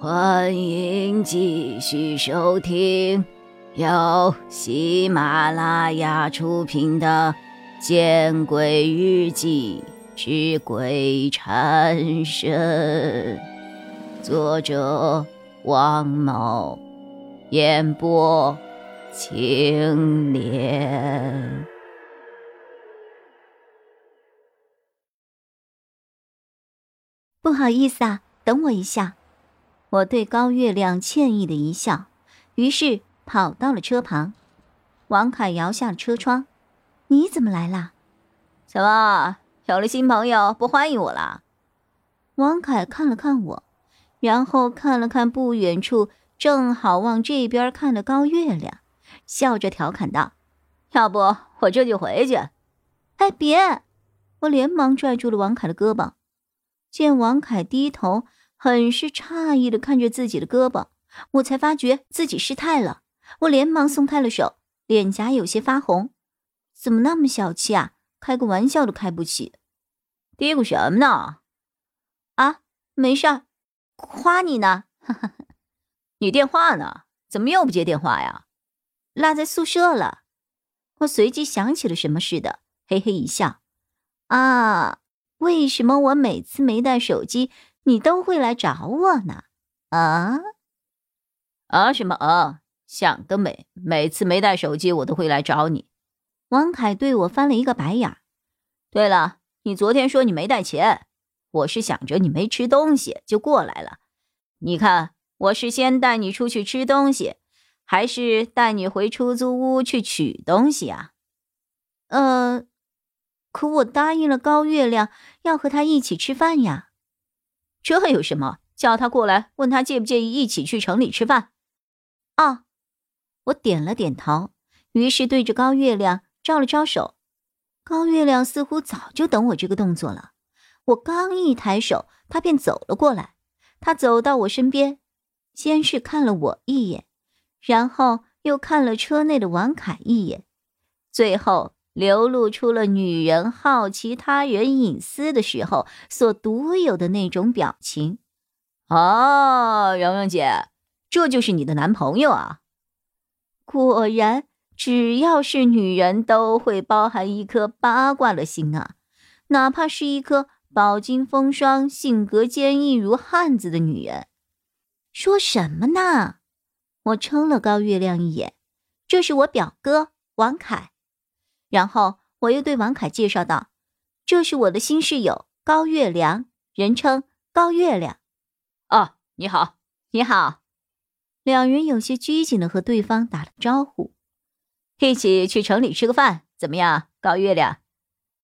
欢迎继续收听由喜马拉雅出品的《见鬼日记之鬼缠身》，作者王某，演播青莲。不好意思啊，等我一下。我对高月亮歉意的一笑，于是跑到了车旁。王凯摇下了车窗：“你怎么来啦？怎么有了新朋友不欢迎我了？”王凯看了看我，然后看了看不远处正好往这边看的高月亮，笑着调侃道：“要不我这就回去。”哎，别！我连忙拽住了王凯的胳膊。见王凯低头。很是诧异的看着自己的胳膊，我才发觉自己失态了。我连忙松开了手，脸颊有些发红。怎么那么小气啊？开个玩笑都开不起。嘀咕什么呢？啊，没事儿，夸你呢。你电话呢？怎么又不接电话呀？落在宿舍了。我随即想起了什么似的，嘿嘿一笑。啊，为什么我每次没带手机？你都会来找我呢，啊啊什么啊？想得美！每次没带手机，我都会来找你。王凯对我翻了一个白眼。对了，你昨天说你没带钱，我是想着你没吃东西就过来了。你看，我是先带你出去吃东西，还是带你回出租屋去取东西啊？呃，可我答应了高月亮要和他一起吃饭呀。这有什么？叫他过来，问他介不介意一起去城里吃饭。啊，我点了点头，于是对着高月亮招了招手。高月亮似乎早就等我这个动作了。我刚一抬手，他便走了过来。他走到我身边，先是看了我一眼，然后又看了车内的王凯一眼，最后。流露出了女人好奇他人隐私的时候所独有的那种表情。哦，蓉蓉姐，这就是你的男朋友啊！果然，只要是女人，都会包含一颗八卦的心啊，哪怕是一颗饱经风霜、性格坚毅如汉子的女人。说什么呢？我撑了高月亮一眼，这是我表哥王凯。然后我又对王凯介绍道：“这是我的新室友高月亮，人称高月亮。”哦，你好，你好。两人有些拘谨的和对方打了招呼，一起去城里吃个饭，怎么样？高月亮。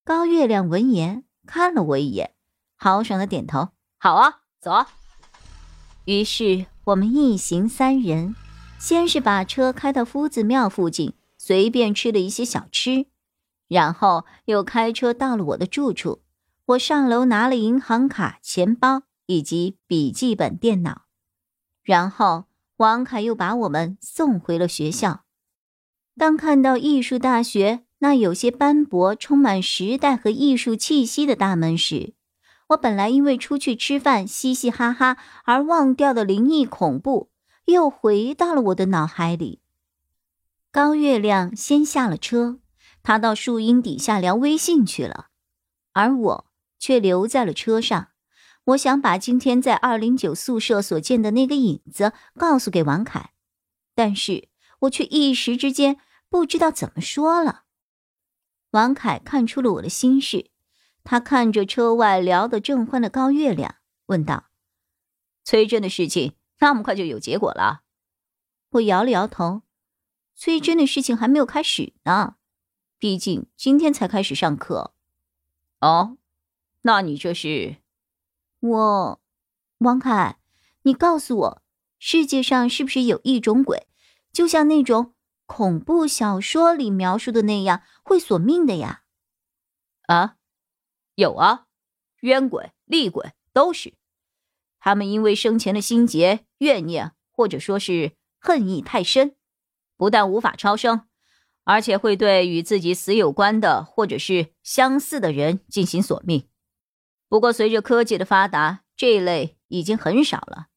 高月亮闻言看了我一眼，豪爽的点头：“好啊，走。”于是我们一行三人，先是把车开到夫子庙附近，随便吃了一些小吃。然后又开车到了我的住处，我上楼拿了银行卡、钱包以及笔记本电脑，然后王凯又把我们送回了学校。当看到艺术大学那有些斑驳、充满时代和艺术气息的大门时，我本来因为出去吃饭嘻嘻哈哈而忘掉的灵异恐怖又回到了我的脑海里。高月亮先下了车。他到树荫底下聊微信去了，而我却留在了车上。我想把今天在二零九宿舍所见的那个影子告诉给王凯，但是我却一时之间不知道怎么说了。王凯看出了我的心事，他看着车外聊得正欢的高月亮，问道：“崔真的事情那么快就有结果了？”我摇了摇头：“崔真的事情还没有开始呢。”毕竟今天才开始上课，哦，那你这是？我，王凯，你告诉我，世界上是不是有一种鬼，就像那种恐怖小说里描述的那样，会索命的呀？啊，有啊，冤鬼、厉鬼都是，他们因为生前的心结、怨念，或者说是恨意太深，不但无法超生。而且会对与自己死有关的或者是相似的人进行索命。不过，随着科技的发达，这一类已经很少了。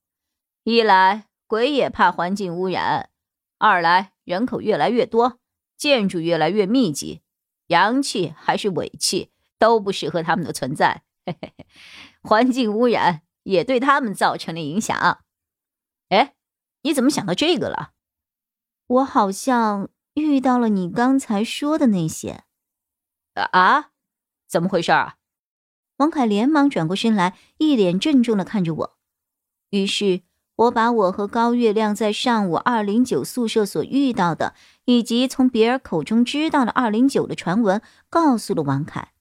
一来鬼也怕环境污染，二来人口越来越多，建筑越来越密集，阳气还是尾气都不适合他们的存在。嘿嘿嘿，环境污染也对他们造成了影响。哎，你怎么想到这个了？我好像遇到了你刚才说的那些。啊？怎么回事啊？王凯连忙转过身来，一脸郑重的看着我。于是，我把我和高月亮在上午二零九宿舍所遇到的，以及从别人口中知道的二零九的传闻，告诉了王凯。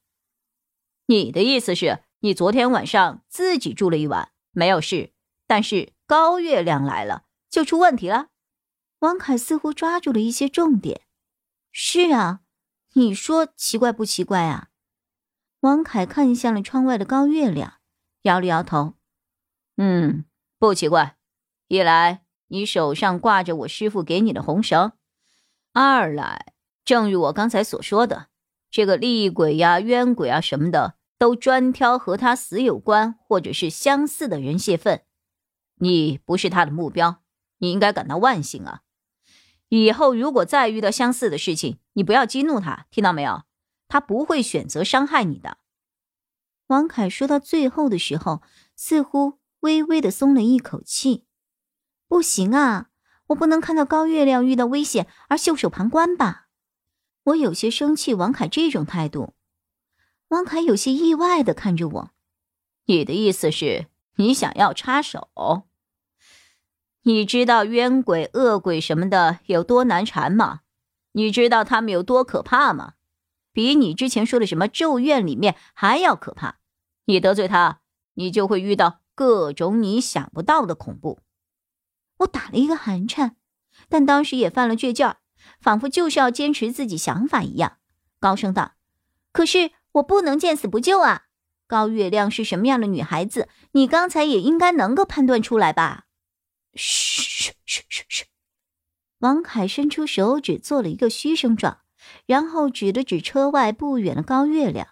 你的意思是，你昨天晚上自己住了一晚，没有事，但是高月亮来了，就出问题了？王凯似乎抓住了一些重点。是啊，你说奇怪不奇怪啊？王凯看向了窗外的高月亮，摇了摇头。嗯，不奇怪。一来你手上挂着我师傅给你的红绳，二来，正如我刚才所说的，这个厉鬼呀、冤鬼啊什么的，都专挑和他死有关或者是相似的人泄愤。你不是他的目标，你应该感到万幸啊。以后如果再遇到相似的事情，你不要激怒他，听到没有？他不会选择伤害你的。王凯说到最后的时候，似乎微微的松了一口气。不行啊，我不能看到高月亮遇到危险而袖手旁观吧？我有些生气王凯这种态度。王凯有些意外的看着我，你的意思是你想要插手？你知道冤鬼、恶鬼什么的有多难缠吗？你知道他们有多可怕吗？比你之前说的什么咒怨里面还要可怕。你得罪他，你就会遇到各种你想不到的恐怖。我打了一个寒颤，但当时也犯了倔劲儿，仿佛就是要坚持自己想法一样，高声道：“可是我不能见死不救啊！高月亮是什么样的女孩子，你刚才也应该能够判断出来吧？”嘘嘘嘘嘘！王凯伸出手指做了一个嘘声状，然后指了指车外不远的高月亮。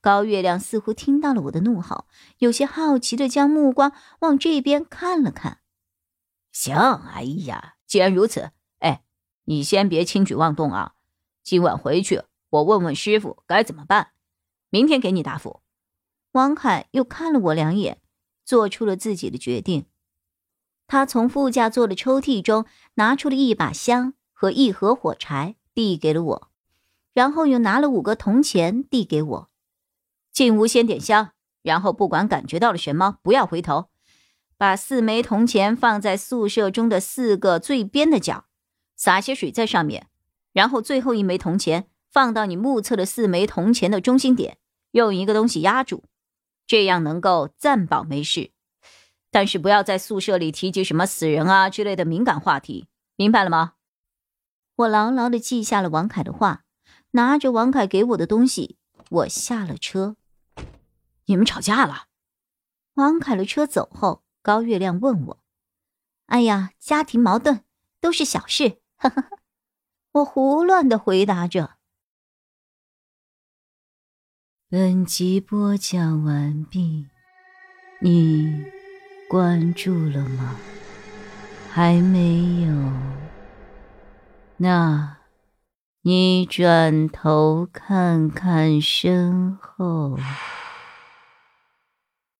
高月亮似乎听到了我的怒吼，有些好奇的将目光往这边看了看。行，哎呀，既然如此，哎，你先别轻举妄动啊！今晚回去，我问问师傅该怎么办，明天给你答复。王凯又看了我两眼，做出了自己的决定。他从副驾座的抽屉中拿出了一把香和一盒火柴，递给了我，然后又拿了五个铜钱递给我。进屋先点香，然后不管感觉到了什么，不要回头，把四枚铜钱放在宿舍中的四个最边的角，洒些水在上面，然后最后一枚铜钱放到你目测的四枚铜钱的中心点，用一个东西压住，这样能够暂保没事。但是不要在宿舍里提及什么死人啊之类的敏感话题，明白了吗？我牢牢的记下了王凯的话，拿着王凯给我的东西，我下了车。你们吵架了？王凯的车走后，高月亮问我：“哎呀，家庭矛盾都是小事。”哈哈，我胡乱的回答着。本集播讲完毕，你。关注了吗？还没有？那，你转头看看身后。